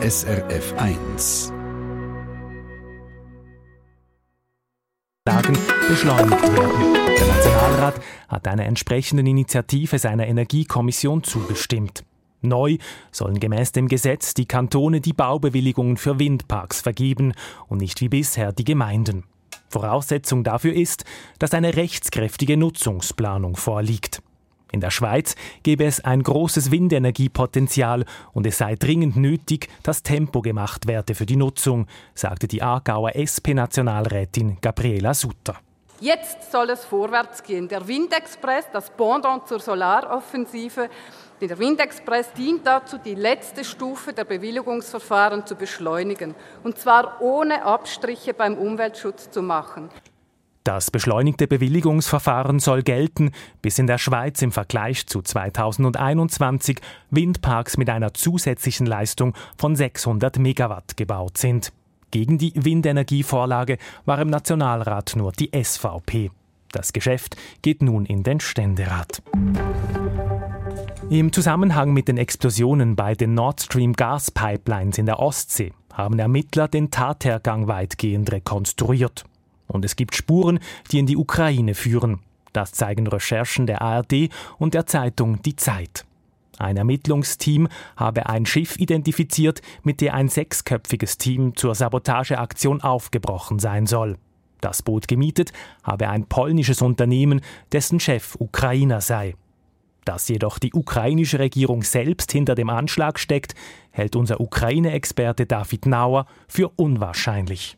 SRF 1. Lagen beschleunigt werden. Der Nationalrat hat einer entsprechenden Initiative seiner Energiekommission zugestimmt. Neu sollen gemäß dem Gesetz die Kantone die Baubewilligungen für Windparks vergeben und nicht wie bisher die Gemeinden. Voraussetzung dafür ist, dass eine rechtskräftige Nutzungsplanung vorliegt. In der Schweiz gebe es ein großes Windenergiepotenzial und es sei dringend nötig, dass Tempo gemacht werde für die Nutzung, sagte die Aargauer SP-Nationalrätin Gabriela Sutter. Jetzt soll es vorwärts gehen. Der Windexpress, das Pendant zur Solaroffensive, der Windexpress dient dazu, die letzte Stufe der Bewilligungsverfahren zu beschleunigen, und zwar ohne Abstriche beim Umweltschutz zu machen. Das beschleunigte Bewilligungsverfahren soll gelten, bis in der Schweiz im Vergleich zu 2021 Windparks mit einer zusätzlichen Leistung von 600 Megawatt gebaut sind. Gegen die Windenergievorlage war im Nationalrat nur die SVP. Das Geschäft geht nun in den Ständerat. Im Zusammenhang mit den Explosionen bei den Nord Stream Gaspipelines in der Ostsee haben Ermittler den Tathergang weitgehend rekonstruiert. Und es gibt Spuren, die in die Ukraine führen. Das zeigen Recherchen der ARD und der Zeitung Die Zeit. Ein Ermittlungsteam habe ein Schiff identifiziert, mit dem ein sechsköpfiges Team zur Sabotageaktion aufgebrochen sein soll. Das Boot gemietet habe ein polnisches Unternehmen, dessen Chef Ukrainer sei. Dass jedoch die ukrainische Regierung selbst hinter dem Anschlag steckt, hält unser Ukraine-Experte David Nauer für unwahrscheinlich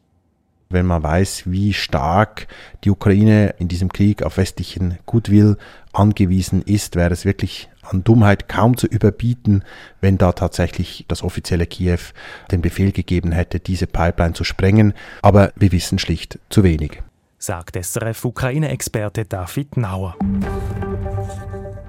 wenn man weiß, wie stark die Ukraine in diesem Krieg auf westlichen Goodwill angewiesen ist, wäre es wirklich an Dummheit kaum zu überbieten, wenn da tatsächlich das offizielle Kiew den Befehl gegeben hätte, diese Pipeline zu sprengen. Aber wir wissen schlicht zu wenig. Sagt SRF-Ukraine-Experte David Nauer.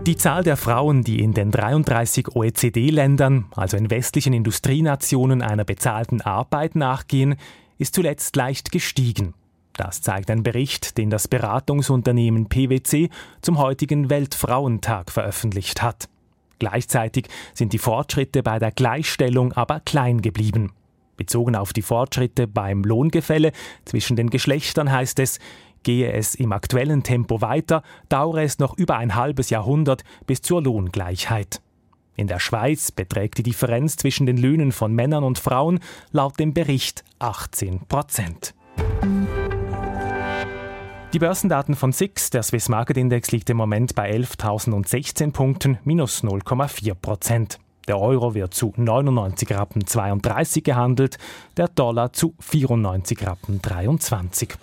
Die Zahl der Frauen, die in den 33 OECD-Ländern, also in westlichen Industrienationen, einer bezahlten Arbeit nachgehen, ist zuletzt leicht gestiegen. Das zeigt ein Bericht, den das Beratungsunternehmen PwC zum heutigen Weltfrauentag veröffentlicht hat. Gleichzeitig sind die Fortschritte bei der Gleichstellung aber klein geblieben. Bezogen auf die Fortschritte beim Lohngefälle zwischen den Geschlechtern heißt es, gehe es im aktuellen Tempo weiter, dauere es noch über ein halbes Jahrhundert bis zur Lohngleichheit. In der Schweiz beträgt die Differenz zwischen den Löhnen von Männern und Frauen laut dem Bericht 18 Prozent. Die Börsendaten von SIX, der Swiss Market Index, liegt im Moment bei 11.016 Punkten, minus 0,4 Prozent. Der Euro wird zu 99 Rappen 32 gehandelt, der Dollar zu 94 Rappen 23.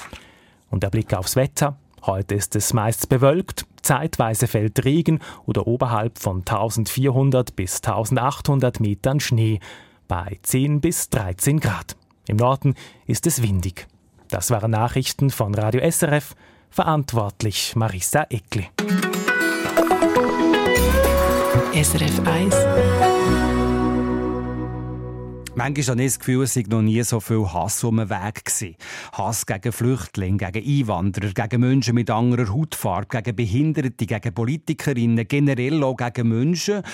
Und der Blick aufs Wetter. Heute ist es meist bewölkt, zeitweise fällt Regen oder oberhalb von 1400 bis 1800 Metern Schnee bei 10 bis 13 Grad. Im Norden ist es windig. Das waren Nachrichten von Radio SRF, verantwortlich Marissa Eckli. SRF 1 Manchmal habe ich das Gefühl, es sei noch nie so viel Hass um den Weg gewesen. Hass gegen Flüchtlinge, gegen Einwanderer, gegen Menschen mit anderer Hautfarbe, gegen Behinderte, gegen Politikerinnen, generell auch gegen Menschen,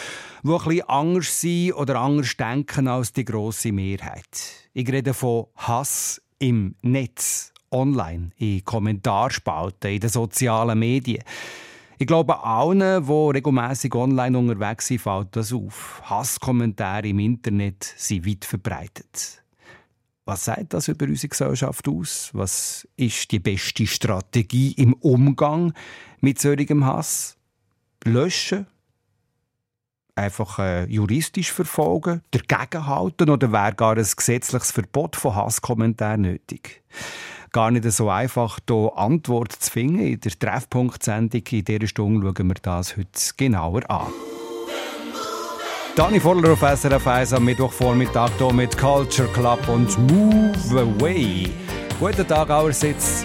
die ein bisschen anders sind oder anders denken als die grosse Mehrheit. Ich rede von Hass im Netz, online, in Kommentarspalten, in den sozialen Medien. Ich glaube, allen, die regelmäßig online unterwegs sind, fällt das auf. Hasskommentare im Internet sind weit verbreitet. Was sagt das über unsere Gesellschaft aus? Was ist die beste Strategie im Umgang mit solchem Hass? Löschen? Einfach äh, juristisch verfolgen? Dagegenhalten? Oder wäre gar ein gesetzliches Verbot von Hasskommentaren nötig? Gar nicht so einfach, hier Antworten zu finden. In der Treffpunkt-Sendung in dieser Stunde schauen wir das heute genauer an. Dani Voller auf SRF 1 am Mittwochvormittag hier mit Culture Club und Move Away. Guten Tag allerseits.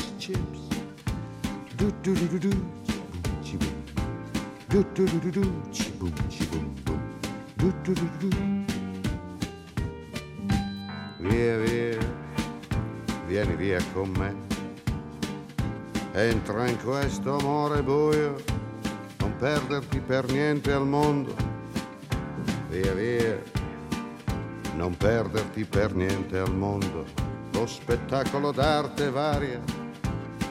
chips. Do do do do do, chi boom. Do do do do do, chi boom. Do do do do do. Via via, vieni via con me. Entra in questo amore buio, non perderti per niente al mondo. Via via, non perderti per niente al mondo. Lo spettacolo d'arte varia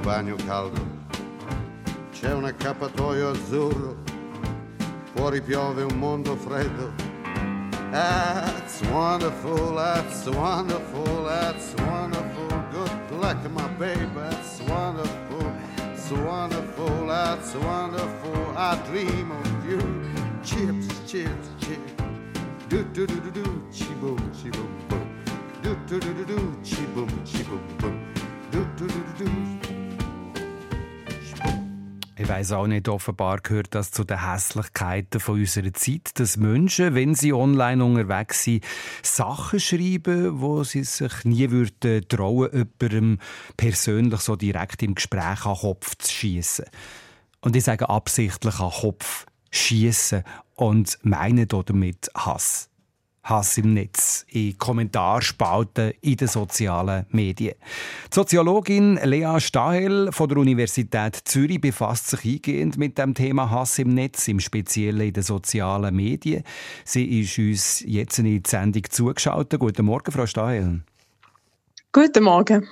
bagno caldo. C'è un accappatoio azzurro fuori piove un mondo freddo. That's wonderful, that's wonderful, that's wonderful. Good luck, my baby, that's wonderful, it's wonderful, that's wonderful. I dream of you. Chips, chips, chips. Do do do do do, chi boom, chi boom. Do do do do do, chi boom, chi boom boom. Do do do do do. Weiß auch nicht, offenbar gehört das zu den Hässlichkeiten von unserer Zeit, dass Menschen, wenn sie online unterwegs sind, Sachen schreiben, wo sie sich nie würden trauen, jemandem persönlich so direkt im Gespräch an den Kopf zu schießen. Und ich sage absichtlich an den Kopf schießen und meine damit Hass. Hass im Netz, in Kommentarspalten in den sozialen Medien. Die Soziologin Lea Stahel von der Universität Zürich befasst sich eingehend mit dem Thema Hass im Netz, im Speziellen in den sozialen Medien. Sie ist uns jetzt in die Sendung zugeschaltet. Guten Morgen, Frau Stahel. Guten Morgen.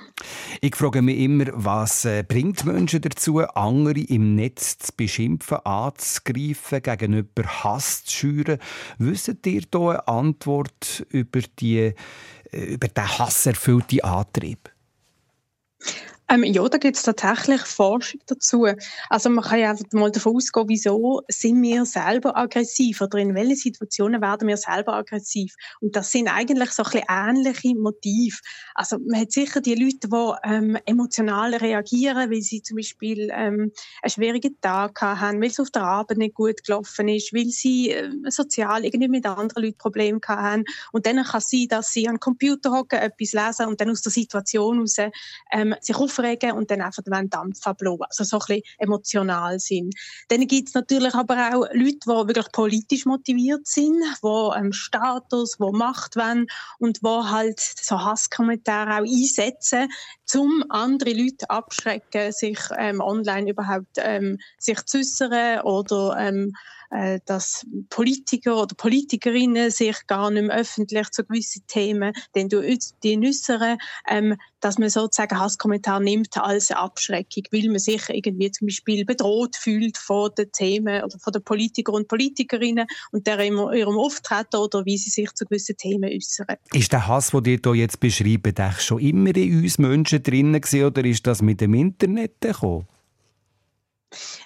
Ich frage mich immer, was äh, bringt Menschen dazu, andere im Netz zu beschimpfen, anzugreifen, gegenüber Hass zu schüren? Wisst ihr hier eine Antwort über, die, äh, über den hasserfüllten Antrieb? Ähm, ja, da gibt es tatsächlich Forschung dazu. Also man kann ja mal davon ausgehen, wieso sind wir selber aggressiv oder in welchen Situationen werden wir selber aggressiv. Und das sind eigentlich so ein bisschen ähnliche Motive. Also man hat sicher die Leute, die ähm, emotional reagieren, weil sie zum Beispiel ähm, einen schwierigen Tag haben, weil es auf der Arbeit nicht gut gelaufen ist, weil sie äh, sozial irgendwie mit anderen Leuten Probleme haben. Und dann kann es sein, dass sie an den Computer hocken, etwas lesen und dann aus der Situation heraus ähm, sich auf aufregen und dann einfach den Dampf ablassen. Also so ein bisschen emotional sind. Dann gibt es natürlich aber auch Leute, die wirklich politisch motiviert sind, die ähm, Status, die Macht wollen und die halt so Hasskommentare auch einsetzen, um andere Leute abschrecken, sich ähm, online überhaupt ähm, sich zu äußern oder ähm, äh, dass Politiker oder Politikerinnen sich gar nicht mehr öffentlich zu gewissen Themen den die äußern, ähm, dass man sozusagen Hasskommentar nimmt als Abschreckung, weil man sich irgendwie zum Beispiel bedroht fühlt von den Themen oder von den Politikern und Politikerinnen und deren ihrem Auftreten oder wie sie sich zu gewissen Themen äußern. Ist der Hass, den ihr hier jetzt beschreibt, schon immer in uns Menschen drin gewesen, oder ist das mit dem Internet gekommen?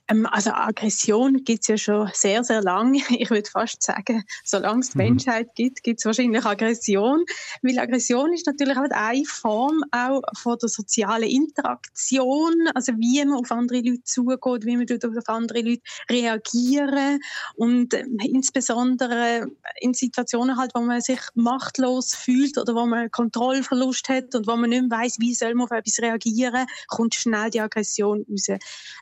Ähm, also Aggression gibt es ja schon sehr, sehr lange. Ich würde fast sagen, solange es die mhm. Menschheit gibt, gibt es wahrscheinlich Aggression. Weil Aggression ist natürlich auch eine Form auch von der sozialen Interaktion, also wie man auf andere Leute zugeht, wie man auf andere Leute reagieren und äh, insbesondere in Situationen halt, wo man sich machtlos fühlt oder wo man Kontrollverlust hat und wo man nicht weiss, wie soll man auf etwas reagieren, kommt schnell die Aggression raus.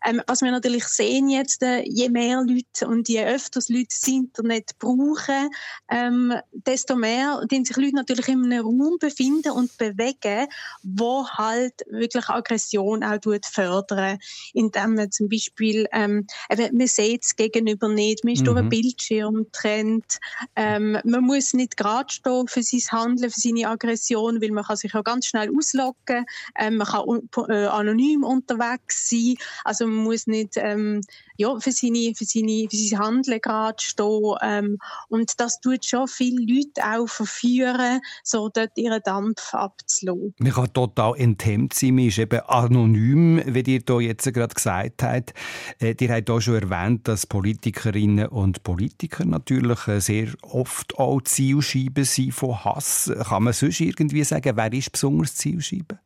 Ähm, was wir natürlich sehen jetzt, äh, je mehr Leute und je öfter Leute das Internet brauchen, ähm, desto mehr den sich Leute natürlich in einem Raum befinden und bewegen, wo halt wirklich Aggression auch fördern, indem man zum Beispiel, ähm, eben, man sieht es gegenüber nicht, man ist mhm. durch einen Bildschirm trennt, ähm, man muss nicht gerade stehen für sein Handeln, für seine Aggression, weil man kann sich ja ganz schnell auslocken, ähm, man kann äh, anonym unterwegs sein, also man muss nicht ähm, ähm, ja, für, seine, für, seine, für sein Handeln gerade stehen. Ähm, und das tut schon viele Leute auch verführen, so dort ihren Dampf abzulassen. Man kann total enthemmt sein, man ist eben anonym, wie ihr hier jetzt gerade gesagt habt. Äh, ihr habt auch schon erwähnt, dass Politikerinnen und Politiker natürlich äh, sehr oft auch Zielscheiben sind von Hass. Kann man sonst irgendwie sagen, wer ist besonders Zielscheibe?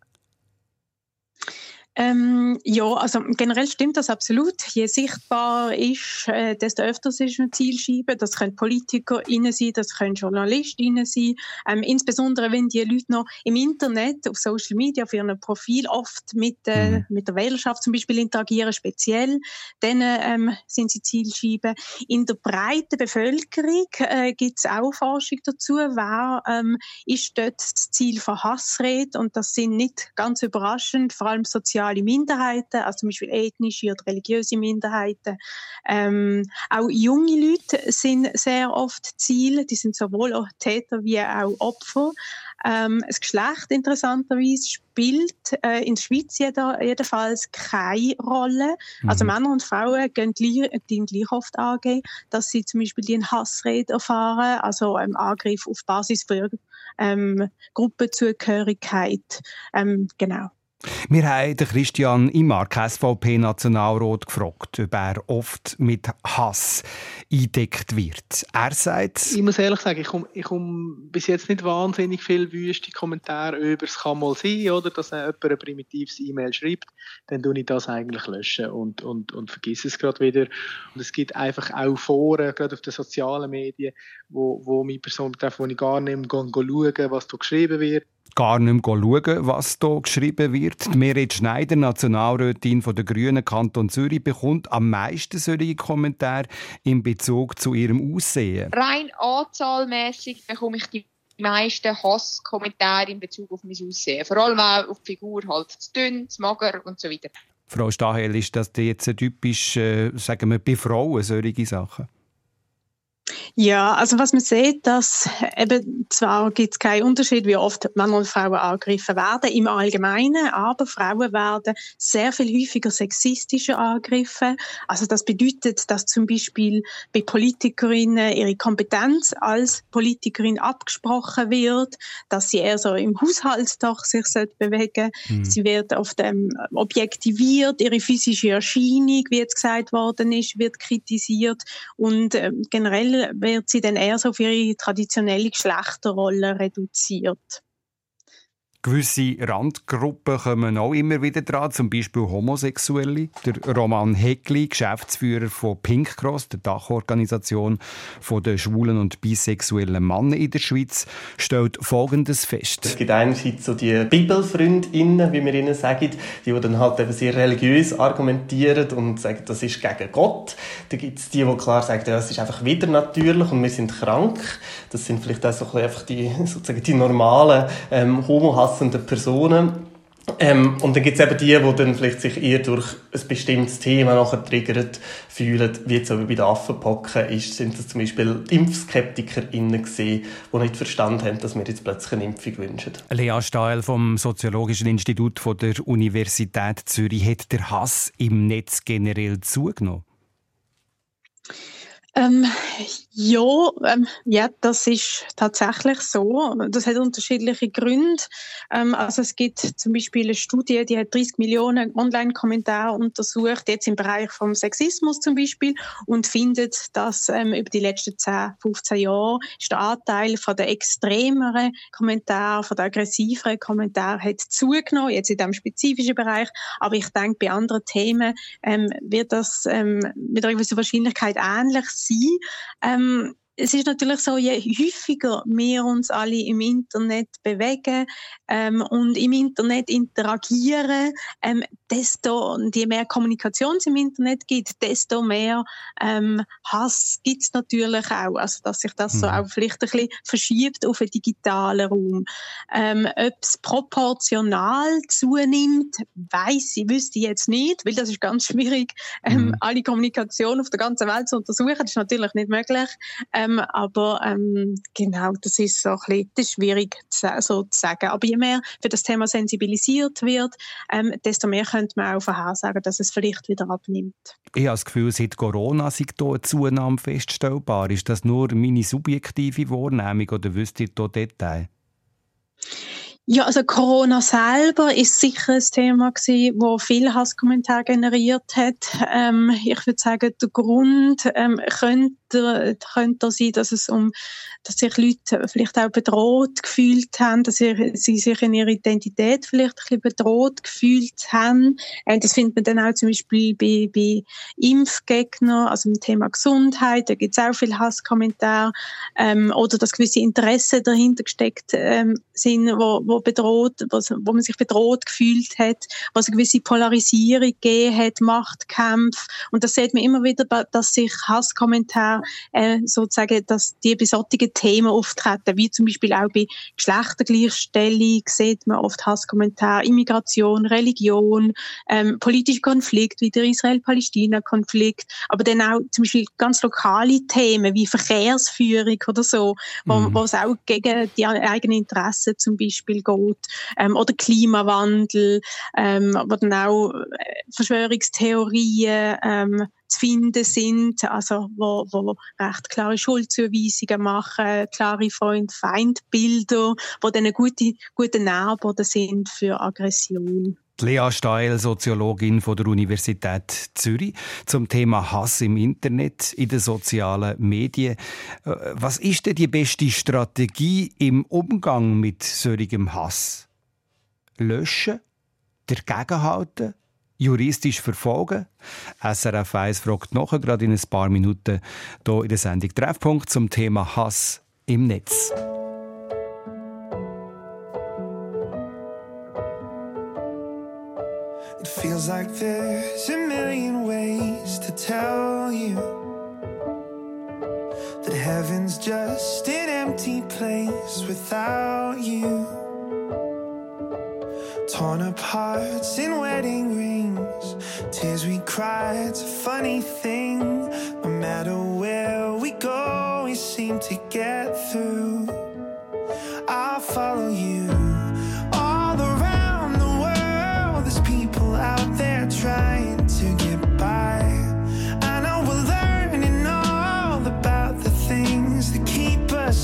Ähm, ja, also generell stimmt das absolut. Je sichtbar ist, äh, desto öfter ist eine Zielscheibe. Das können PolitikerInnen sein, das können JournalistInnen sein. Ähm, insbesondere wenn die Leute noch im Internet, auf Social Media, auf ihrem Profil oft mit, äh, mhm. mit der Wählerschaft zum Beispiel interagieren, speziell, dann ähm, sind sie Zielscheibe. In der breiten Bevölkerung äh, gibt es auch Forschung dazu. Wer ähm, ist dort das Ziel von Hassrede? Und das sind nicht ganz überraschend, vor allem sozial soziale Minderheiten, also zum Beispiel ethnische oder religiöse Minderheiten. Ähm, auch junge Leute sind sehr oft Ziel, die sind sowohl auch Täter wie auch Opfer. Ähm, das Geschlecht interessanterweise spielt äh, in der Schweiz jeder, jedenfalls keine Rolle. Mhm. Also Männer und Frauen gehen gleich, gleich oft angehen, dass sie zum Beispiel den Hassrede erfahren, also ein Angriff auf Basis für ähm, Gruppenzugehörigkeit. Ähm, genau. Wir haben Christian Imark, SVP-Nationalrat, gefragt, ob er oft mit Hass eingedeckt wird. Er sagt... Ich muss ehrlich sagen, ich komme komm bis jetzt nicht wahnsinnig viele wüste Kommentare über. Es kann mal sein, oder, dass jemand ein primitives E-Mail schreibt. Dann tue ich das eigentlich löschen und, und, und vergesse es gerade wieder. Und es gibt einfach auch Foren, gerade auf den sozialen Medien, wo, wo mich Personen betreffen, wo ich gar nicht mehr schauen was da geschrieben wird gar nicht mehr schauen, was hier geschrieben wird. Die Merit Schneider, Nationalrätin von der Grünen Kanton Zürich, bekommt am meisten solche Kommentare in Bezug zu ihrem Aussehen. Rein anzahlmäßig bekomme ich die meisten Hasskommentare in Bezug auf mein Aussehen. Vor allem auch auf die Figur, halt zu dünn, zu mager und so weiter. Frau Stahel, ist das jetzt typisch, äh, sagen wir, bei Frauen solche Sachen? Ja, also was man sieht, dass eben zwar gibt es keinen Unterschied, wie oft Männer und Frauen angegriffen werden im Allgemeinen, aber Frauen werden sehr viel häufiger sexistischer angegriffen. Also das bedeutet, dass zum Beispiel bei Politikerinnen ihre Kompetenz als Politikerin abgesprochen wird, dass sie eher so im Haushalt doch sich bewegen. Mhm. Sie wird oft ähm, objektiviert, ihre physische Erscheinung, wie jetzt gesagt worden ist, wird kritisiert und ähm, generell wird sie dann eher so auf ihre traditionelle Geschlechterrolle reduziert. Gewisse Randgruppen kommen auch immer wieder dran, zum Beispiel Homosexuelle. Der Roman Heckli, Geschäftsführer von Pink Cross, der Dachorganisation der schwulen und bisexuellen Männer in der Schweiz, stellt Folgendes fest. Es gibt einerseits so die Bibelfreundinnen, wie wir ihnen sagen, die, dann halt eben sehr religiös argumentieren und sagen, das ist gegen Gott. Dann gibt es die, die klar sagen, ja, es ist einfach wieder natürlich und wir sind krank. Das sind vielleicht auch so ein einfach die, sozusagen die normalen ähm, homo passenden Personen. Ähm, und dann gibt es eben die, die dann vielleicht sich eher durch ein bestimmtes Thema nachher triggert fühlen, wie jetzt aber bei den Affenpocken ist, sind das zum Beispiel ImpfskeptikerInnen gesehen, die nicht verstanden haben, dass wir jetzt plötzlich eine Impfung wünschen. Lea Stahl vom Soziologischen Institut von der Universität Zürich. Hat der Hass im Netz generell zugenommen? Ähm, ja, ähm, ja, das ist tatsächlich so. Das hat unterschiedliche Gründe. Ähm, also es gibt zum Beispiel eine Studie, die hat 30 Millionen Online-Kommentare untersucht, jetzt im Bereich vom Sexismus zum Beispiel, und findet, dass ähm, über die letzten 10, 15 Jahre ist der Anteil von der extremeren Kommentare, von der aggressiveren Kommentare hat zugenommen, jetzt in diesem spezifischen Bereich. Aber ich denke, bei anderen Themen ähm, wird das ähm, mit einer gewissen Wahrscheinlichkeit ähnlich sein. Ähm, es ist natürlich so, je häufiger wir uns alle im Internet bewegen ähm, und im Internet interagieren, ähm, desto je mehr Kommunikation es im Internet gibt, desto mehr ähm, Hass gibt es natürlich auch. Also dass sich das mhm. so auch vielleicht ein bisschen verschiebt auf den digitalen Raum. Ähm, Ob es proportional zunimmt, weiß ich, wüsste ich jetzt nicht, weil das ist ganz schwierig, ähm, mhm. alle Kommunikation auf der ganzen Welt zu untersuchen. Das ist natürlich nicht möglich. Ähm, aber ähm, genau, das ist so ein bisschen schwierig so zu sagen. Aber je mehr für das Thema sensibilisiert wird, ähm, desto mehr könnte man auch vorhersagen, dass es vielleicht wieder abnimmt. Ich habe das Gefühl, seit Corona sei hier eine Zunahme feststellbar. Ist das nur meine subjektive Wahrnehmung oder wüsst ihr hier Details? Ja, also Corona selber ist sicher ein Thema gewesen, wo viel Hasskommentar generiert hat. Ähm, ich würde sagen, der Grund ähm, könnte, könnte sein, dass es um, dass sich Leute vielleicht auch bedroht gefühlt haben, dass sie, sie sich in ihrer Identität vielleicht ein bisschen bedroht gefühlt haben. Ähm, das findet man dann auch zum Beispiel bei, bei Impfgegnern, also im Thema Gesundheit, da gibt es auch viel Hasskommentar, ähm, oder dass gewisse Interessen dahinter gesteckt ähm, sind, wo, wo wo bedroht, wo, wo man sich bedroht gefühlt hat, wo es eine gewisse Polarisierung gegeben hat, Machtkämpfe. Und das sieht man immer wieder, dass sich Hasskommentare äh, sozusagen, dass die bei solchen Themen auftreten, wie zum Beispiel auch bei Geschlechtergleichstellung sieht man oft Hasskommentare, Immigration, Religion, ähm, politischer Konflikt wie der Israel-Palästina-Konflikt, aber dann auch zum Beispiel ganz lokale Themen wie Verkehrsführung oder so, wo, mhm. wo es auch gegen die eigenen Interessen zum Beispiel geht, ähm, oder Klimawandel, ähm, wo dann auch äh, Verschwörungstheorien ähm, zu finden sind, also wo, wo recht klare Schuldzuweisungen machen, klare Freund-Feindbilder, wo dann gute, gute Nährboden sind für Aggression. Lea Steil, Soziologin von der Universität Zürich, zum Thema Hass im Internet, in den sozialen Medien. Äh, was ist denn die beste Strategie im Umgang mit solchem Hass? Löschen? Dagegenhalten? Juristisch verfolgen? SRF 1 fragt nachher gerade in ein paar Minuten hier in der Sendung Treffpunkt zum Thema Hass im Netz. Place without you. Torn apart in wedding rings, tears we cry, it's a funny thing. No matter where we go, we seem to get through. I'll follow you.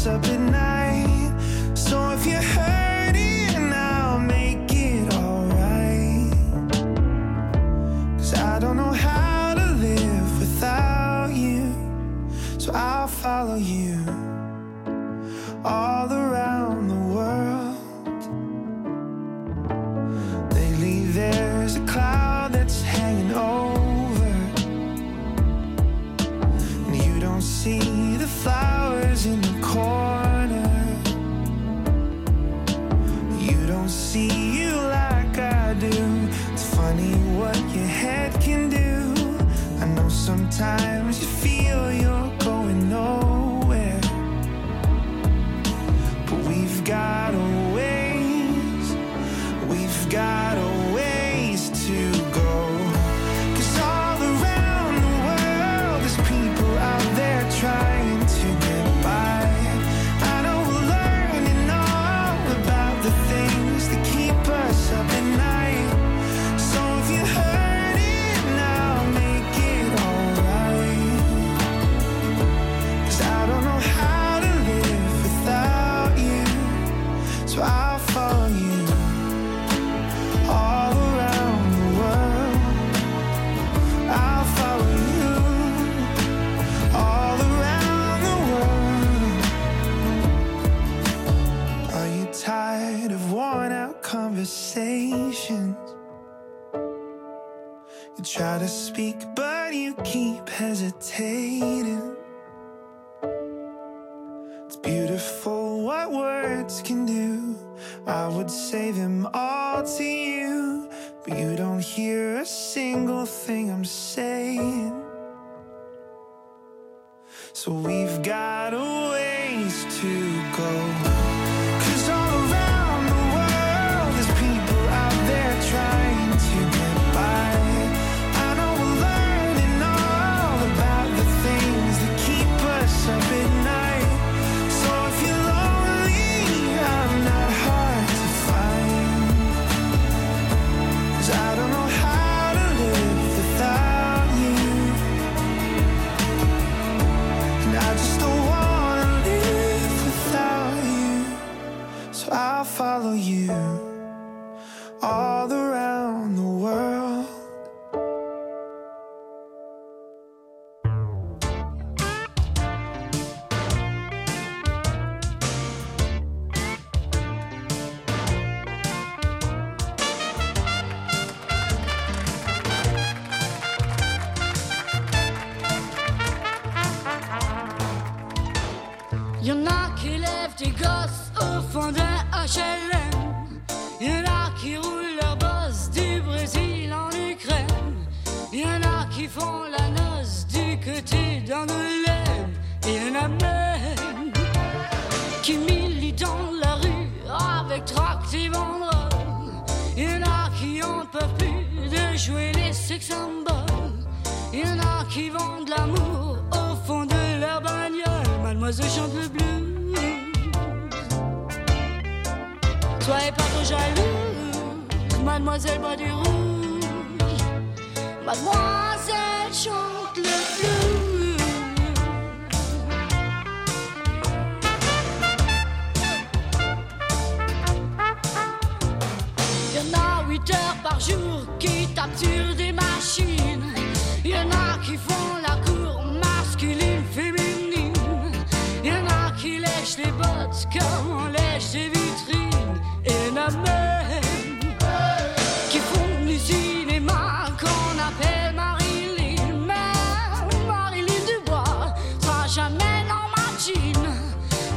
Up at night. So if you're hurting, I'll make it alright. Cause I don't know how to live without you. So I'll follow you all around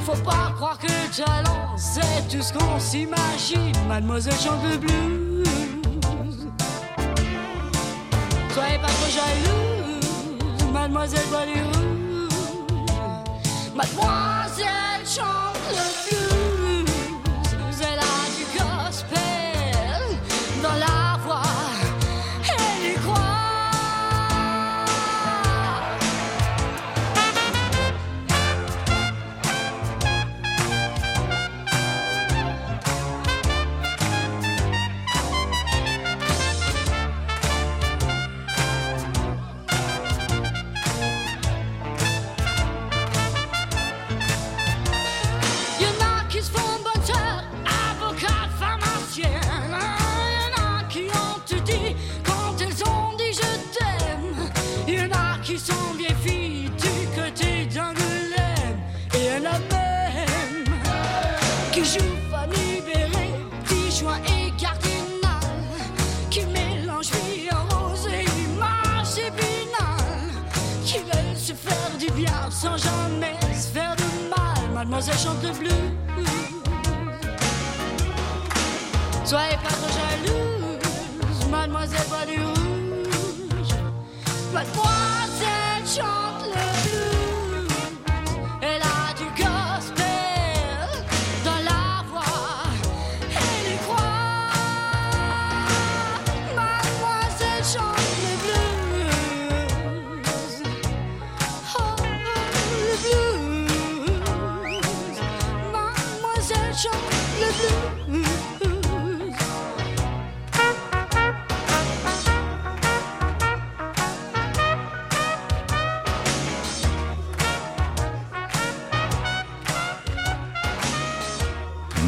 Faut pas croire que le talent c'est tout ce qu'on s'imagine. Mademoiselle chante le blues. Soyez pas trop jalouse, mademoiselle rouge. Mademoiselle chante le blues. Mal. Mademoiselle chante le blues. Soyez pas trop jalouse, mademoiselle boit du rouge. Mademoiselle chante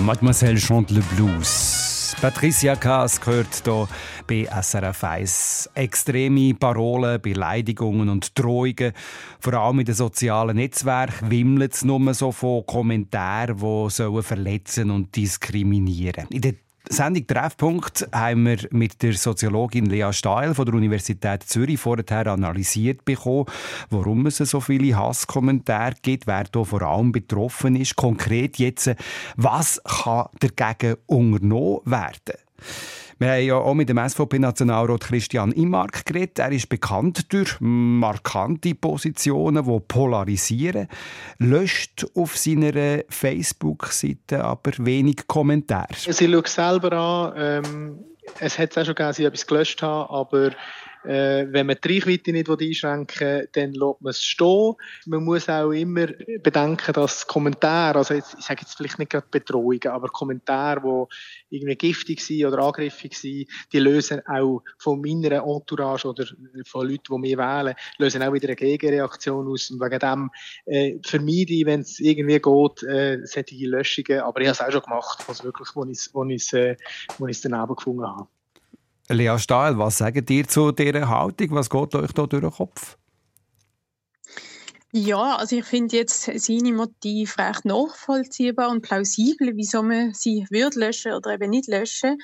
Mademoiselle chante le Blues. Patricia Kaas gehört hier bei SRF 1. Extreme Parolen, Beleidigungen und Drohungen. Vor allem in den sozialen Netzwerken wimmelt es nur so von Kommentaren, die verletzen und diskriminieren. In der Sendung Treffpunkt haben wir mit der Soziologin Lea Stahl von der Universität Zürich vorher analysiert bekommen, warum es so viele Hasskommentare gibt, wer da vor allem betroffen ist. Konkret jetzt, was kann dagegen unternommen werden? Wir haben ja auch mit dem SVP-Nationalrat Christian Immark geredet. Er ist bekannt durch markante Positionen, die polarisieren. Löscht auf seiner Facebook-Seite aber wenig Kommentare. Sie schaut selber an. Ähm, es hat auch schon gegeben, dass ich etwas gelöscht habe, aber äh, wenn man die Reichweite nicht einschränken will, dann lässt man es stehen. Man muss auch immer bedenken, dass Kommentare, also jetzt, ich sage jetzt vielleicht nicht gerade Bedrohungen, aber Kommentare, die irgendwie giftig sind oder angriffig sind, die lösen auch von meiner Entourage oder von Leuten, die mich wählen, lösen auch wieder eine Gegenreaktion aus. Und wegen dem äh, vermeide ich, wenn es irgendwie geht, äh, solche Löschungen. Aber ich habe es auch schon gemacht, also wirklich, wo ich es wo ich's, äh, wo ich's daneben gefunden habe. Lea Stahl, was sagt ihr zu dieser Haltung? Was geht euch da durch den Kopf? Ja, also ich finde jetzt seine Motive recht nachvollziehbar und plausibel, wieso man sie würde löschen oder eben nicht löschen.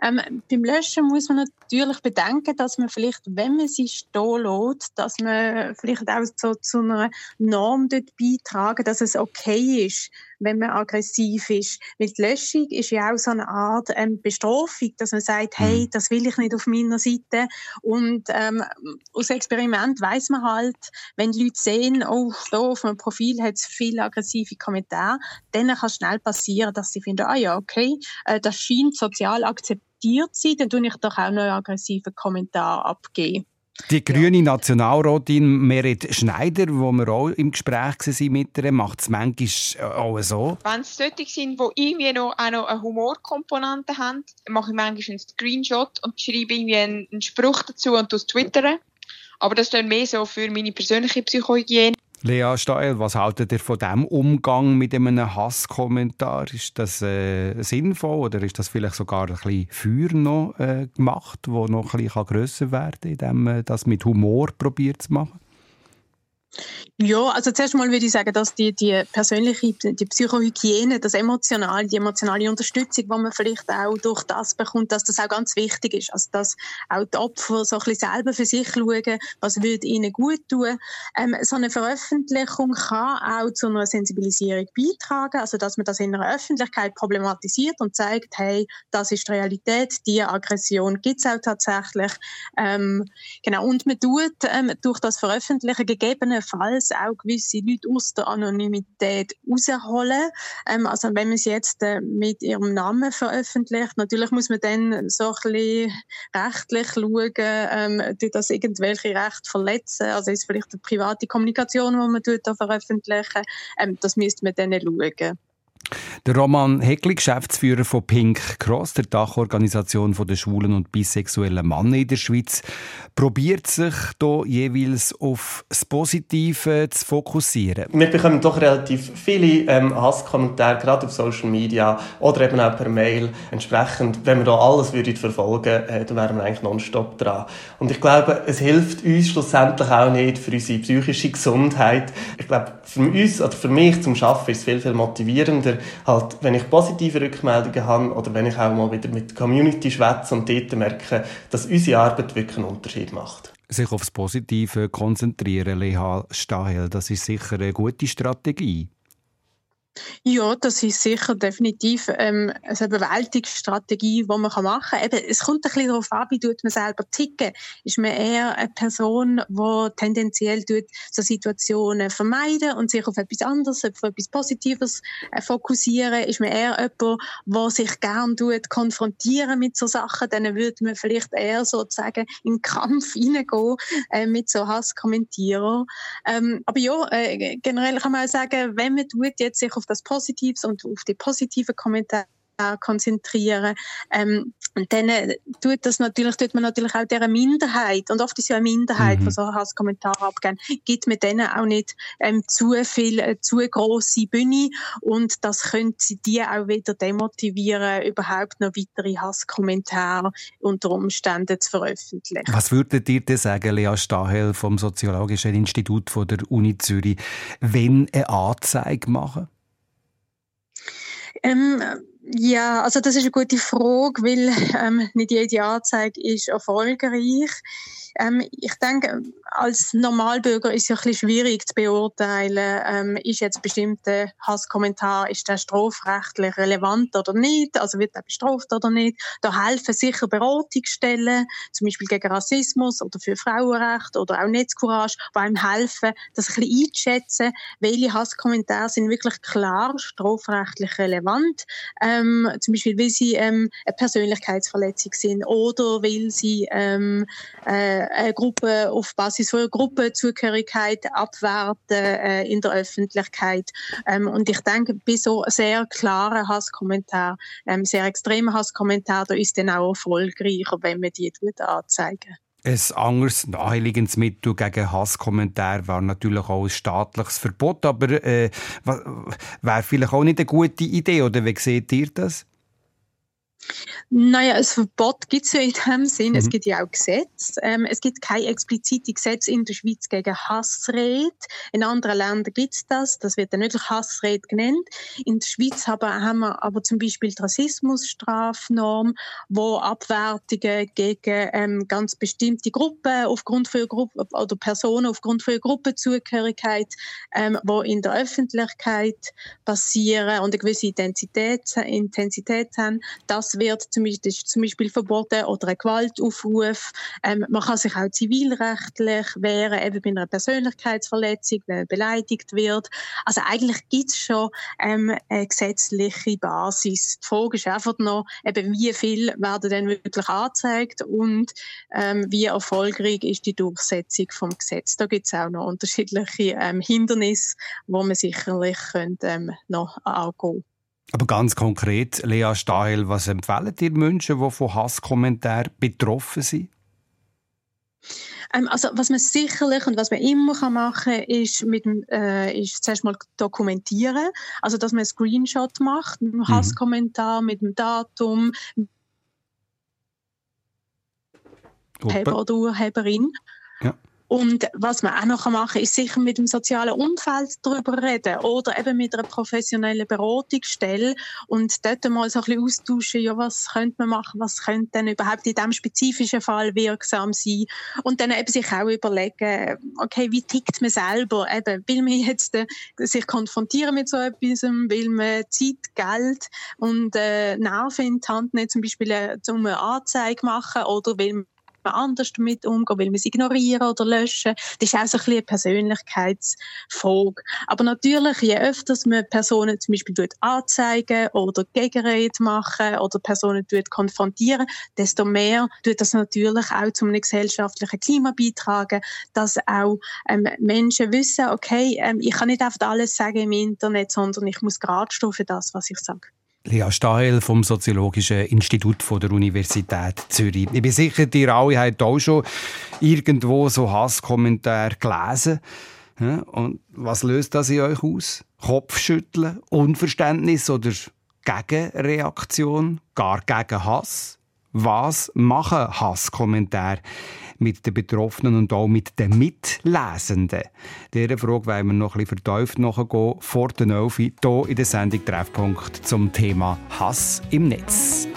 Ähm, beim Löschen muss man natürlich bedenken, dass man vielleicht, wenn man sie stehen lässt, dass man vielleicht auch so zu einer Norm dort beitragen, dass es okay ist, wenn man aggressiv ist. Weil die Löschung ist ja auch so eine Art ähm, Bestrafung, dass man sagt, hey, mhm. das will ich nicht auf meiner Seite. Und ähm, aus Experiment weiß man halt, wenn die Leute sehen, oh, da auf meinem Profil hat es viele aggressive Kommentare, dann kann es schnell passieren, dass sie finden, ah ja, okay, äh, das scheint sozial akzeptiert zu sein, dann tue ich doch auch noch einen aggressiven Kommentar abgeben. Die grüne Nationalrätin Merit Schneider, wo wir auch im Gespräch waren mit ihr, macht es manchmal auch so. Wenn es solche sind, die irgendwie noch, auch noch eine Humorkomponente haben, mache ich manchmal einen Screenshot und schreibe irgendwie einen, Spruch dazu und twittern. Aber das ist dann mehr so für meine persönliche Psychohygiene. Lea Steil, was haltet ihr von diesem Umgang mit einem Hasskommentar? Ist das äh, sinnvoll oder ist das vielleicht sogar ein bisschen Feuer noch äh, gemacht, wo noch ein bisschen grösser werden kann, indem man das mit Humor probiert zu machen? Ja, also zuerst mal würde ich sagen, dass die, die persönliche, die Psychohygiene, das emotionale, die emotionale Unterstützung, die man vielleicht auch durch das bekommt, dass das auch ganz wichtig ist. Also, dass auch die Opfer so ein bisschen selber für sich schauen, was würde ihnen gut tun. Ähm, so eine Veröffentlichung kann auch zu einer Sensibilisierung beitragen, also, dass man das in der Öffentlichkeit problematisiert und zeigt, hey, das ist die Realität, diese Aggression gibt es auch tatsächlich. Ähm, genau. Und man tut ähm, durch das Veröffentlichen gegebenenfalls auch gewisse Leute aus der Anonymität rausholen. Ähm, also wenn man sie jetzt äh, mit ihrem Namen veröffentlicht, natürlich muss man dann so ein bisschen rechtlich schauen, ähm, tut das irgendwelche Rechte verletzen, also ist vielleicht eine private Kommunikation, die man da veröffentlichen, ähm, das müsste man dann schauen. Der Roman Heckli, Geschäftsführer von Pink Cross, der Dachorganisation der schwulen und bisexuellen Männer in der Schweiz, probiert sich hier jeweils auf das Positive zu fokussieren. Wir bekommen doch relativ viele ähm, Hasskommentare, gerade auf Social Media oder eben auch per Mail. Entsprechend, wenn wir da alles würden verfolgen äh, dann wären wir eigentlich nonstop dran. Und ich glaube, es hilft uns schlussendlich auch nicht für unsere psychische Gesundheit. Ich glaube, für uns oder für mich zum Arbeiten ist es viel, viel motivierender, halt, wenn ich positive Rückmeldungen habe oder wenn ich auch mal wieder mit der Community schwätze und dort merke, dass unsere Arbeit wirklich einen Unterschied macht. Sich aufs Positive konzentrieren, Leha Stahel, das ist sicher eine gute Strategie. Ja, das ist sicher definitiv ähm, eine Bewältigungsstrategie, die man machen kann. Eben, es kommt ein bisschen darauf an, wie tut man selber ticken. Ist man eher eine Person, die tendenziell tut, so Situationen vermeiden und sich auf etwas anderes, auf etwas Positives äh, fokussieren? Ist man eher jemand, der sich gern tut, konfrontieren mit so Sachen? Dann würde man vielleicht eher sozusagen in den Kampf hineingehen äh, mit so Hasskommentierern. Ähm, aber ja, äh, generell kann man auch sagen, wenn man tut jetzt sich auf das Positives und auf die positiven Kommentare konzentrieren. Ähm, und dann äh, tut das natürlich, tut man natürlich auch dieser Minderheit, und oft ist ja eine Minderheit, mhm. die so Hasskommentare abgeben, gibt man denen auch nicht ähm, zu viel, äh, zu grosse Bühne und das könnte die auch wieder demotivieren, überhaupt noch weitere Hasskommentare unter Umständen zu veröffentlichen. Was würdet ihr denn sagen, Lea Stahel vom Soziologischen Institut von der Uni Zürich, wenn eine Anzeige machen? Ähm, ja, also das ist eine gute Frage, weil ähm, nicht jede Anzeige ist erfolgreich. Ähm, ich denke, als Normalbürger ist es ja ein bisschen schwierig zu beurteilen, ähm, ist jetzt bestimmter Hasskommentar, ist der strafrechtlich relevant oder nicht, also wird er bestraft oder nicht. Da helfen sicher Beratungsstellen, zum Beispiel gegen Rassismus oder für Frauenrecht oder auch Netzcourage, die einem helfen, das ein bisschen einzuschätzen, welche Hasskommentare sind wirklich klar strafrechtlich relevant, ähm, zum Beispiel, weil sie ähm, eine Persönlichkeitsverletzung sind oder weil sie ähm, äh, eine Gruppe auf Basis von Gruppenzugehörigkeit abwerten äh, in der Öffentlichkeit. Ähm, und ich denke, bei so sehr klaren Hasskommentar, ähm, sehr extremen Hasskommentar, da ist dann auch erfolgreicher, wenn man die anzeigen. Ein anderes naheliegendes Mittel gegen Hasskommentare war natürlich auch ein staatliches Verbot, aber äh, wäre vielleicht auch nicht eine gute Idee, oder wie seht ihr das? Naja, ein Verbot gibt es ja in dem Sinn. Mhm. Es gibt ja auch Gesetze. Ähm, es gibt keine explizite Gesetze in der Schweiz gegen Hassrede. In anderen Ländern gibt es das. Das wird dann nicht Hassrede genannt. In der Schweiz haben, haben wir aber zum Beispiel die Rassismusstrafnorm, wo Abwertungen gegen ähm, ganz bestimmte Gruppen aufgrund von Gruppe oder Personen aufgrund von Gruppenzugehörigkeit, ähm, wo in der Öffentlichkeit passieren und eine gewisse Intensität, Intensität haben, das wird zum Beispiel, zum Beispiel verboten oder ein Gewaltaufruf. Ähm, man kann sich auch zivilrechtlich wehren, eben bei einer Persönlichkeitsverletzung, wenn man beleidigt wird. Also eigentlich gibt es schon ähm, eine gesetzliche Basis. Die Frage ist einfach noch, eben wie viel werden denn wirklich angezeigt und ähm, wie erfolgreich ist die Durchsetzung vom Gesetz. Da gibt es auch noch unterschiedliche ähm, Hindernisse, wo man sicherlich könnte, ähm, noch angehen aber ganz konkret, Lea Stahel, was empfehlen dir Menschen, die von Hasskommentaren betroffen sind? Ähm, also was man sicherlich und was man immer machen kann, ist, mit, äh, ist zuerst mal dokumentieren. Also dass man einen Screenshot macht, einen mhm. Hasskommentar mit dem Datum, Urheber oder Urheberin. Ja. Und was man auch noch machen kann, ist sicher mit dem sozialen Umfeld darüber reden oder eben mit einer professionellen Beratungsstelle und dort mal so ein bisschen austauschen, ja, was könnte man machen, was könnte denn überhaupt in diesem spezifischen Fall wirksam sein? Und dann eben sich auch überlegen, okay, wie tickt man selber, eben, will man jetzt äh, sich konfrontieren mit so etwas, will man Zeit, Geld und äh, Nerven in die Hand nehmen, zum Beispiel äh, zum Anzeige machen oder will man anders damit umgehen, will man es ignorieren oder löschen. Das ist auch so ein bisschen eine Persönlichkeitsfrage. Aber natürlich, je öfter man Personen zum Beispiel anzeigen oder Gegenrede machen oder Personen konfrontieren, desto mehr tut das natürlich auch zu einem gesellschaftlichen Klima beitragen, dass auch ähm, Menschen wissen, okay, ähm, ich kann nicht einfach alles sagen im Internet, sondern ich muss gerade stehen für das, was ich sage. Lea Stahel vom Soziologischen Institut der Universität Zürich. Ich bin sicher, ihr alle habt auch schon irgendwo so Hasskommentare gelesen. Und was löst das in euch aus? Kopfschütteln, Unverständnis oder Gegenreaktion, gar gegen Hass? Was machen Hasskommentare mit den Betroffenen und auch mit den Mitlesenden? Dieser Frage wollen wir noch ein bisschen vertieft nachgehen vor der 11 hier in der Sendung Treffpunkt zum Thema Hass im Netz.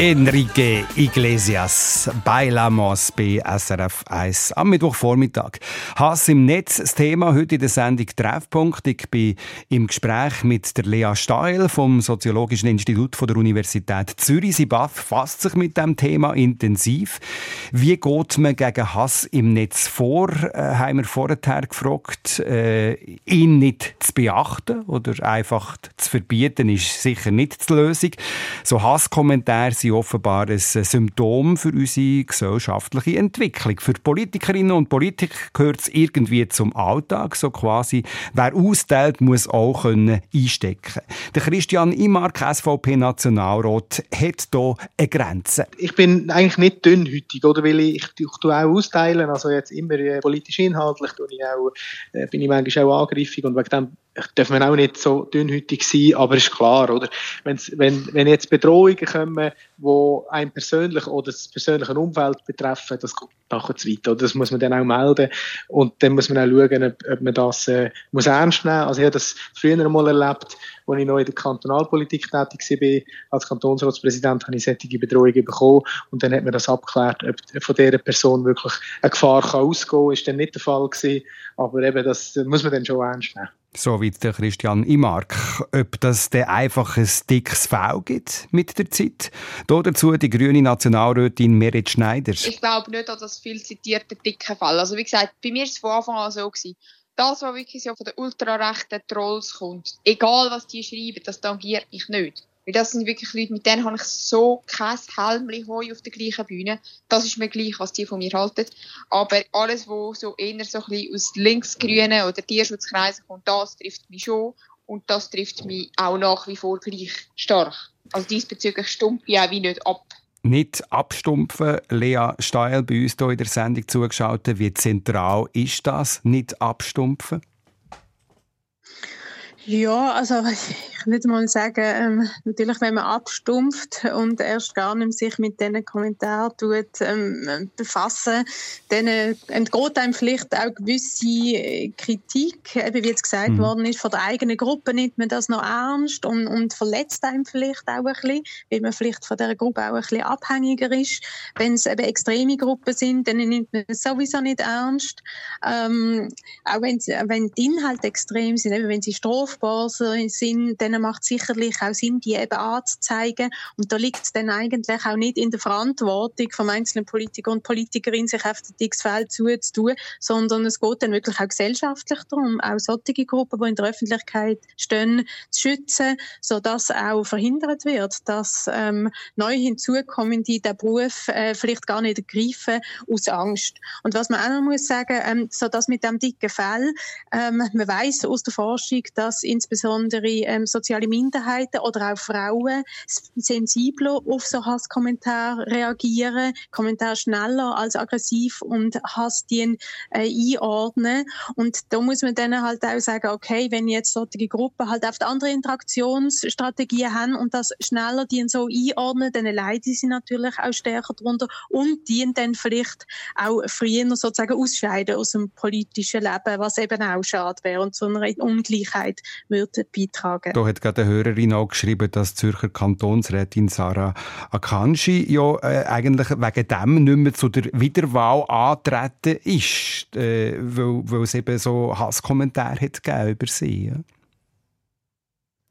Enrique Iglesias, Bailamos bei SRF 1 am Mittwochvormittag. Hass im Netz, das Thema heute in der Sendung Treffpunkt. Ich bin im Gespräch mit der Lea Steil vom Soziologischen Institut von der Universität Zürich. Sie befasst sich mit dem Thema intensiv. Wie geht man gegen Hass im Netz vor? Äh, haben wir vorher gefragt. Äh, ihn nicht zu beachten oder einfach zu verbieten, ist sicher nicht die Lösung. So Hasskommentare sind offenbar ein Symptom für unsere gesellschaftliche Entwicklung. Für Politikerinnen und Politiker gehört es irgendwie zum Alltag, so quasi, wer austeilt, muss auch können einstecken Der Christian Imark, SVP-Nationalrat, hat hier eine Grenze. ich bin eigentlich nicht dünnhütig, oder? Weil ich, ich, tue auch austeilen, also jetzt immer äh, politisch inhaltlich, tue ich auch, äh, bin ich manchmal auch angriffig und wegen dem darf man auch nicht so dünnhütig sein, aber ist klar, oder? Wenn, wenn jetzt Bedrohungen kommen, die einen persönlich oder das persönliche Umfeld betreffen, das geht nachher zu weit, oder? Das muss man dann auch melden und dann muss man auch schauen, ob, ob man das äh, muss ernst nehmen. Also ich habe das früher einmal erlebt, als ich noch in der Kantonalpolitik tätig war, als Kantonsratspräsident habe ich solche Bedrohungen bekommen und dann hat man das abgeklärt, ob von dieser Person wirklich eine Gefahr kann ausgehen kann. Ist dann nicht der Fall gewesen, aber eben das muss man dann schon ernst nehmen. So wie der Christian Imark. Ob das dann einfach ein dickes V gibt mit der Zeit? Hier dazu die grüne Nationalrätin Merit Schneider. Ich glaube nicht an das viel zitierte dicke Fall. Also wie gesagt, bei mir war es von Anfang an so. Gewesen. Das, was wirklich so von den ultrarechten Trolls kommt, egal was die schreiben, das tangiert mich nicht. Weil das sind wirklich Leute, mit denen habe ich so kein Helmli Heu auf der gleichen Bühne. Das ist mir gleich, was die von mir halten. Aber alles, was so eher so ein aus Linksgrünen oder Tierschutzkreisen kommt, das trifft mich schon. Und das trifft mich auch nach wie vor gleich stark. Also diesbezüglich stumpf ich auch wie nicht ab. Nicht abstumpfen. Lea Steil bei uns hier in der Sendung zugeschaut. Wie zentral ist das, nicht abstumpfen? Ja, also ich würde mal sagen, ähm, natürlich, wenn man abstumpft und erst gar nicht sich mit diesen Kommentaren tut, ähm, befassen, dann äh, entgeht einem vielleicht auch gewisse äh, Kritik, eben wie jetzt gesagt mhm. worden ist, von der eigenen Gruppe nimmt man das noch ernst und, und verletzt einem vielleicht auch ein bisschen, weil man vielleicht von dieser Gruppe auch ein bisschen abhängiger ist. Wenn es eben extreme Gruppen sind, dann nimmt man es sowieso nicht ernst. Ähm, auch wenn, wenn die Inhalte extrem sind, eben wenn sie strafbar sind, dann macht es sicherlich auch Sinn, die eben anzuzeigen. Und da liegt es dann eigentlich auch nicht in der Verantwortung von einzelnen Politiker und Politikerinnen, sich auf das X-Feld zuzutun, sondern es geht dann wirklich auch gesellschaftlich darum, auch solche Gruppen, die in der Öffentlichkeit stehen, zu schützen, sodass auch verhindert wird, dass ähm, neu hinzukommende den Beruf äh, vielleicht gar nicht ergreifen aus Angst. Und was man auch noch muss sagen, ähm, so dass mit dem dicken Fell, ähm, man weiß aus der Forschung, dass insbesondere ähm, soziale Minderheiten oder auch Frauen sensibler auf so Hasskommentare reagieren, Kommentare schneller als aggressiv und Hassdien äh, einordnen. Und da muss man dann halt auch sagen, okay, wenn jetzt solche Gruppen halt oft andere Interaktionsstrategien haben und das schneller die so einordnen, dann leiden sie natürlich auch stärker darunter und die dann vielleicht auch früher sozusagen ausscheiden aus dem politischen Leben, was eben auch schade wäre und zu einer Ungleichheit würde beitragen. Da hat gerade eine Hörerin auch geschrieben, dass Zürcher Kantonsrätin Sarah Akanji ja äh, eigentlich wegen dem nicht mehr zu der Wiederwahl antreten ist, äh, weil, weil es eben so Hasskommentare hat über sie. Ja?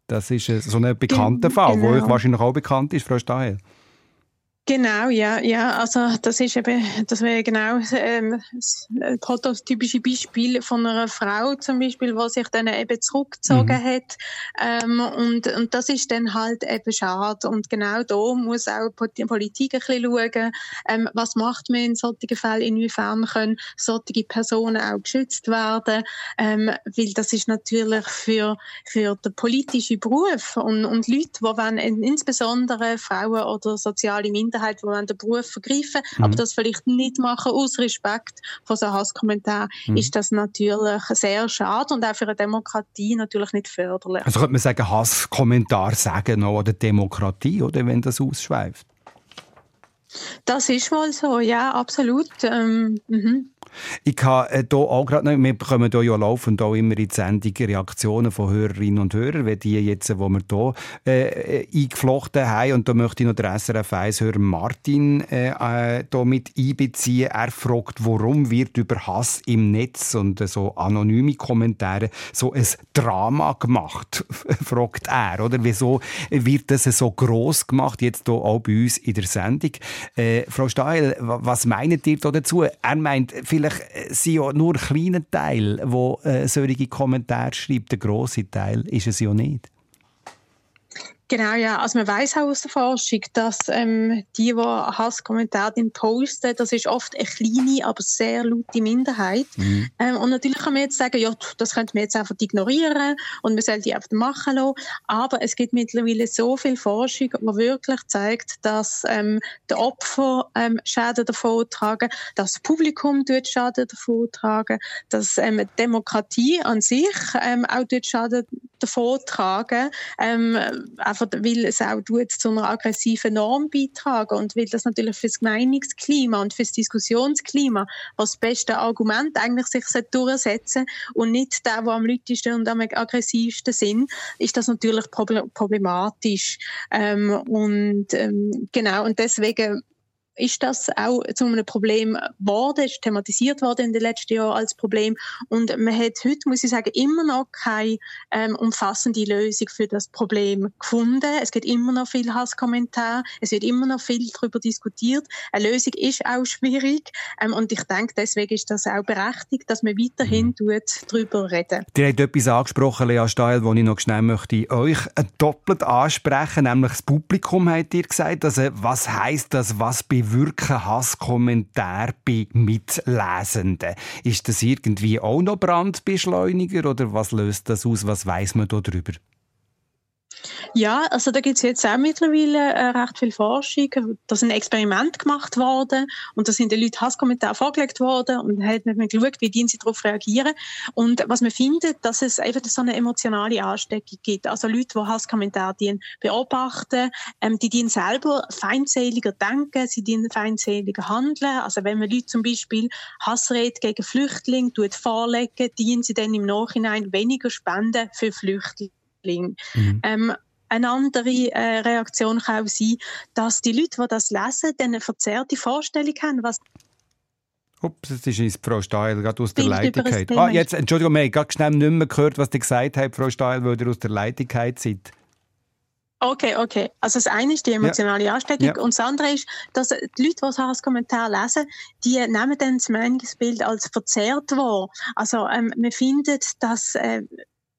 Das ist so ein bekannter Fall, genau. wo euch wahrscheinlich auch bekannt ist, Frau Stahl. Genau, ja, ja, also das ist eben, das wäre genau ähm, das prototypische Beispiel von einer Frau zum Beispiel, die sich dann eben zurückgezogen mhm. hat. Ähm, und, und das ist dann halt eben schade. Und genau da muss auch die Politik ein bisschen schauen, ähm, was macht man in solchen Fällen, inwiefern können solche Personen auch geschützt werden, ähm, weil das ist natürlich für, für den politischen Beruf und, und Leute, die wenn insbesondere Frauen oder soziale Minderheiten Minderheit, die den Beruf vergreifen, mhm. aber das vielleicht nicht machen aus Respekt vor so Hasskommentaren, mhm. ist das natürlich sehr schade und auch für eine Demokratie natürlich nicht förderlich. Also könnte man sagen, Hasskommentar sagen oder Demokratie, oder wenn das ausschweift? Das ist wohl so, ja, absolut. Ähm, mhm. Ich habe hier äh, auch gerade noch, wir bekommen hier ja laufend auch immer in die Sendung Reaktionen von Hörerinnen und Hörern, wie die jetzt, die wir hier äh, eingeflochten haben. Und da möchte ich noch den SRF 1-Hörer Martin äh, äh, mit einbeziehen. Er fragt, warum wird über Hass im Netz und äh, so anonyme Kommentare so ein Drama gemacht, fragt er. Oder wieso wird das so groß gemacht, jetzt hier auch bei uns in der Sendung? Äh, Frau Steil, was meint ihr da dazu? Er meint, äh, sind ja nur ein kleiner Teil, der äh, solche Kommentare schreibt. Der grosse Teil ist es ja nicht. Genau, ja. Also man weiß auch aus der Forschung, dass ähm, die, die Hasskommentare posten, das ist oft eine kleine, aber sehr laute Minderheit. Mhm. Ähm, und natürlich kann man jetzt sagen, ja, das könnte man jetzt einfach ignorieren und man soll die einfach machen lassen. Aber es gibt mittlerweile so viel Forschung, die wirklich zeigt, dass ähm, der Opfer ähm, Schäden davon tragen, dass das Publikum dort Schaden davon tragen, dass ähm, Demokratie an sich ähm, auch dort Schaden davon tragen. Ähm, einfach weil es auch tut, zu einer aggressiven Norm beitragen und weil das natürlich für das Meinungsklima und für das Diskussionsklima als beste Argument eigentlich sich durchsetzen und nicht der, der am lautesten und am aggressivsten sind, ist das natürlich problematisch. Ähm, und ähm, genau, und deswegen ist das auch zu einem Problem geworden, ist thematisiert worden in den letzten Jahren als Problem. Und man hat heute, muss ich sagen, immer noch keine ähm, umfassende Lösung für das Problem gefunden. Es gibt immer noch viel Hasskommentare, es wird immer noch viel darüber diskutiert. Eine Lösung ist auch schwierig. Ähm, und ich denke, deswegen ist das auch berechtigt, dass man weiterhin mhm. darüber reden. Ihr habt etwas angesprochen, Lea Steil, das ich noch schnell möchte euch doppelt ansprechen, nämlich das Publikum, habt ihr gesagt. Also, was heißt das, was bewirkt wirken Hasskommentare bei Mitlesenden? Ist das irgendwie auch noch Brandbeschleuniger oder was löst das aus? Was weiß man darüber? Ja, also da gibt es jetzt auch mittlerweile äh, recht viel Forschung. Da sind Experiment gemacht worden und da sind den Leuten Hasskommentare vorgelegt worden und hat man geschaut, wie die sie darauf reagieren. Und was man findet, dass es einfach so eine emotionale Ansteckung gibt. Also Leute, die Hasskommentare beobachten, ähm, die dienen selber feindseliger denken, sie dienen feindseliger handeln. Also wenn man Leute zum Beispiel Hassrede gegen Flüchtlinge vorlegen, dienen sie dann im Nachhinein weniger Spenden für Flüchtlinge. Mhm. Ähm, eine andere äh, Reaktion kann auch sein, dass die Leute, die das lesen, dann eine verzerrte Vorstellung haben, was Ups, jetzt ist Frau Steil gerade aus der Leitung Ah, jetzt, Entschuldigung, wir haben gerade schnell nicht mehr gehört, was ihr gesagt habt, Frau Steil, weil ihr aus der Leitung seid. Okay, okay. Also das eine ist die emotionale ja. Ansteckung ja. und das andere ist, dass die Leute, die als Kommentar lesen, die nehmen dann das Meinungsbild als verzerrt wahr. Also ähm, man findet, dass äh,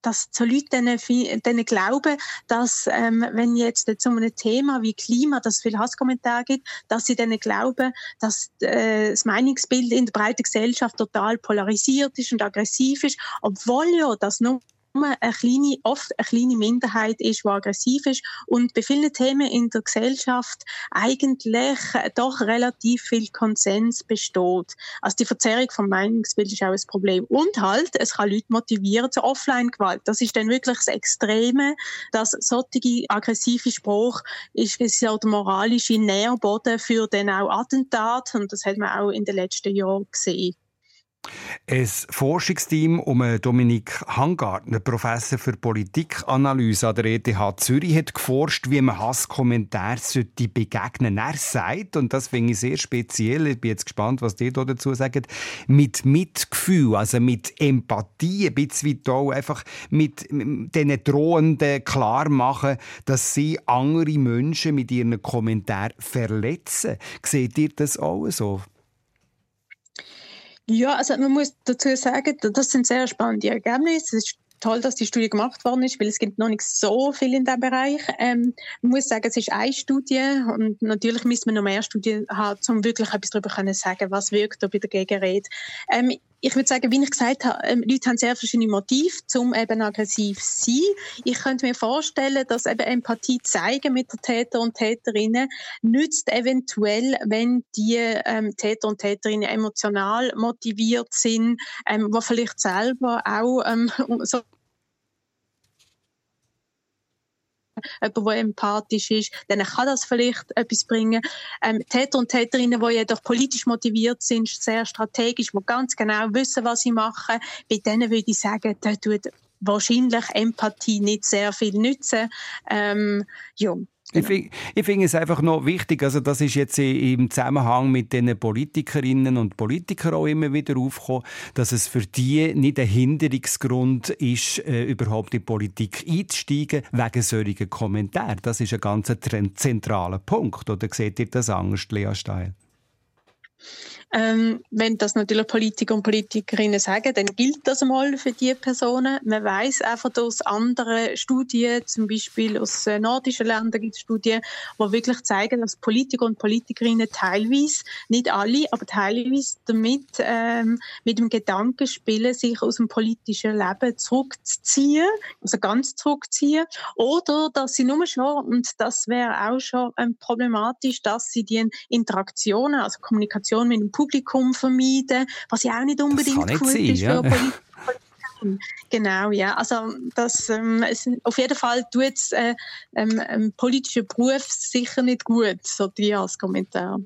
dass so Leute denen, glauben, dass ähm, wenn jetzt zu einem Thema wie Klima, dass es viele Hasskommentare gibt, dass sie denen glauben, dass äh, das Meinungsbild in der breiten Gesellschaft total polarisiert ist und aggressiv ist, obwohl ja das nur eine kleine, oft eine kleine Minderheit ist, die aggressiv ist und bei vielen Themen in der Gesellschaft eigentlich doch relativ viel Konsens besteht. Also die Verzerrung vom Meinungsbild ist auch ein Problem. Und halt, es kann Leute motivieren zur Offline-Gewalt. Das ist dann wirklich das Extreme, dass solche aggressive Spruch ist, ist ja der moralische Nährboden für dann auch Attentat und das hat man auch in den letzten Jahren gesehen. Ein Forschungsteam um Dominik Hangartner, Professor für Politikanalyse an der ETH Zürich, hat geforscht, wie man Hasskommentare begegnen sollte. Er sagt, und das finde ich sehr speziell, ich bin jetzt gespannt, was die dazu sagen, mit Mitgefühl, also mit Empathie, ein bisschen auch einfach mit diesen Drohenden klar machen, dass sie andere Menschen mit ihren Kommentaren verletzen. Seht ihr das auch so? Ja, also man muss dazu sagen, das sind sehr spannende Ergebnisse. Es ist toll, dass die Studie gemacht worden ist, weil es gibt noch nicht so viel in diesem Bereich. Ähm, man muss sagen, es ist eine Studie und natürlich müssen wir noch mehr Studien haben, um wirklich etwas darüber zu sagen, was wirkt bei der Gegenrede. Ähm, ich würde sagen, wie ich gesagt habe, ähm, Leute haben sehr verschiedene Motive, um eben aggressiv zu sein. Ich könnte mir vorstellen, dass eben Empathie zeigen mit den Täter und Täterinnen nützt eventuell, wenn die ähm, Täter und Täterinnen emotional motiviert sind, ähm, wo vielleicht selber auch ähm, so jemand, der empathisch ist, dann kann das vielleicht etwas bringen. Ähm, Täter und Täterinnen, die jedoch politisch motiviert sind, sehr strategisch, die ganz genau wissen, was sie machen, bei denen würde ich sagen, da tut wahrscheinlich Empathie nicht sehr viel nützen. Ähm, ja, Genau. Ich, finde es einfach noch wichtig, also das ist jetzt im Zusammenhang mit den Politikerinnen und Politikern auch immer wieder aufgekommen, dass es für die nicht ein Hinderungsgrund ist, äh, überhaupt in die Politik einzusteigen, wegen solchen Kommentaren. Das ist ein ganz zentraler Punkt. Oder seht ihr das anders, Lea Steil? Ähm, wenn das natürlich Politiker und Politikerinnen sagen, dann gilt das einmal für die Personen. Man weiß einfach aus anderen Studien, zum Beispiel aus äh, nordischen Ländern gibt es Studien, die wirklich zeigen, dass Politiker und Politikerinnen teilweise, nicht alle, aber teilweise damit ähm, mit dem Gedanken spielen, sich aus dem politischen Leben zurückzuziehen, also ganz zurückziehen, oder dass sie nur schon, und das wäre auch schon ähm, problematisch, dass sie die Interaktionen, also Kommunikation mit dem Publikum vermeiden, was ja auch nicht unbedingt gut sein, ist ja. für Genau, ja. Also das, ähm, es, auf jeden Fall tut es äh, ähm, politischer Beruf sicher nicht gut, so die als Kommentar.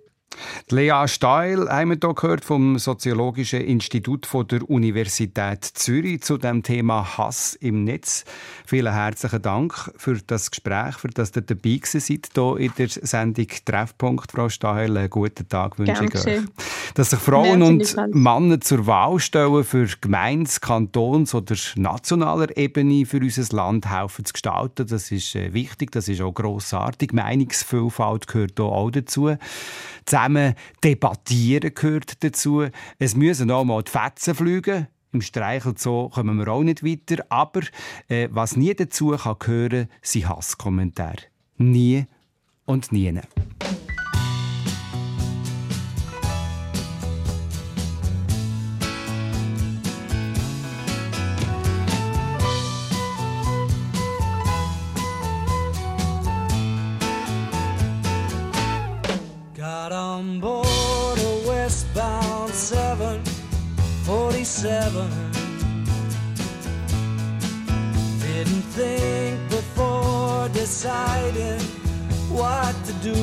Lea Steil haben wir hier gehört vom Soziologischen Institut von der Universität Zürich zu dem Thema Hass im Netz. Vielen herzlichen Dank für das Gespräch, für das ihr dabei seid hier in der Sendung Treffpunkt. Frau Steil, einen guten Tag wünsche ich euch. Dass sich Frauen und Männer zur Wahl stellen für Gemeins-, Kantons- oder nationaler Ebene für unser Land helfen zu gestalten, das ist äh, wichtig, das ist auch grossartig. Meinungsvielfalt gehört hier auch dazu zusammen debattieren gehört dazu. Es müssen auch mal die Fetzen fliegen. Im Streichelzoo kommen wir auch nicht weiter. Aber äh, was nie dazu kann gehören, sind Hasskommentare. Nie und nie. Seven. Didn't think before deciding what to do.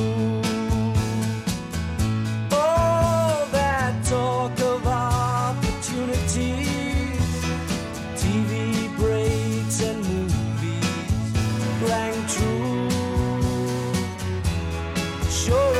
Oh, that talk of opportunities, TV breaks and movies rang true, sure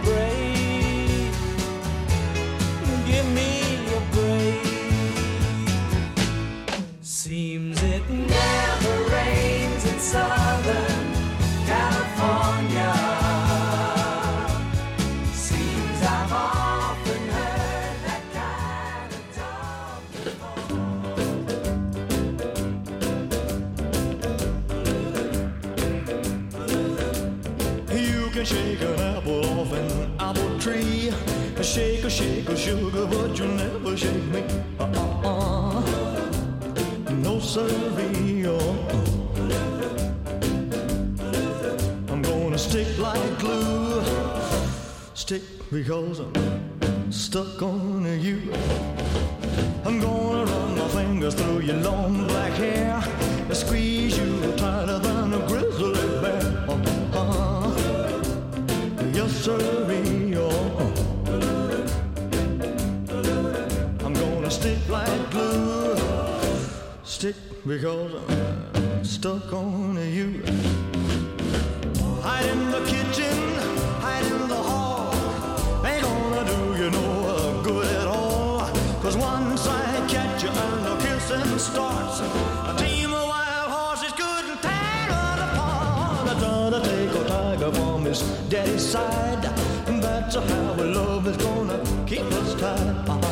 Break. Sugar, but you'll never shake me. Uh uh uh. No siree. Oh. I'm gonna stick like glue. Stick because I'm stuck on you. Because I'm stuck on you. Hide in the kitchen, hide in the hall. Ain't gonna do you no good at all. Cause once I catch you and the kissing starts, a team of wild horses couldn't tear us apart. I try to take a tiger from his daddy's side. That's how our love is gonna keep us tied.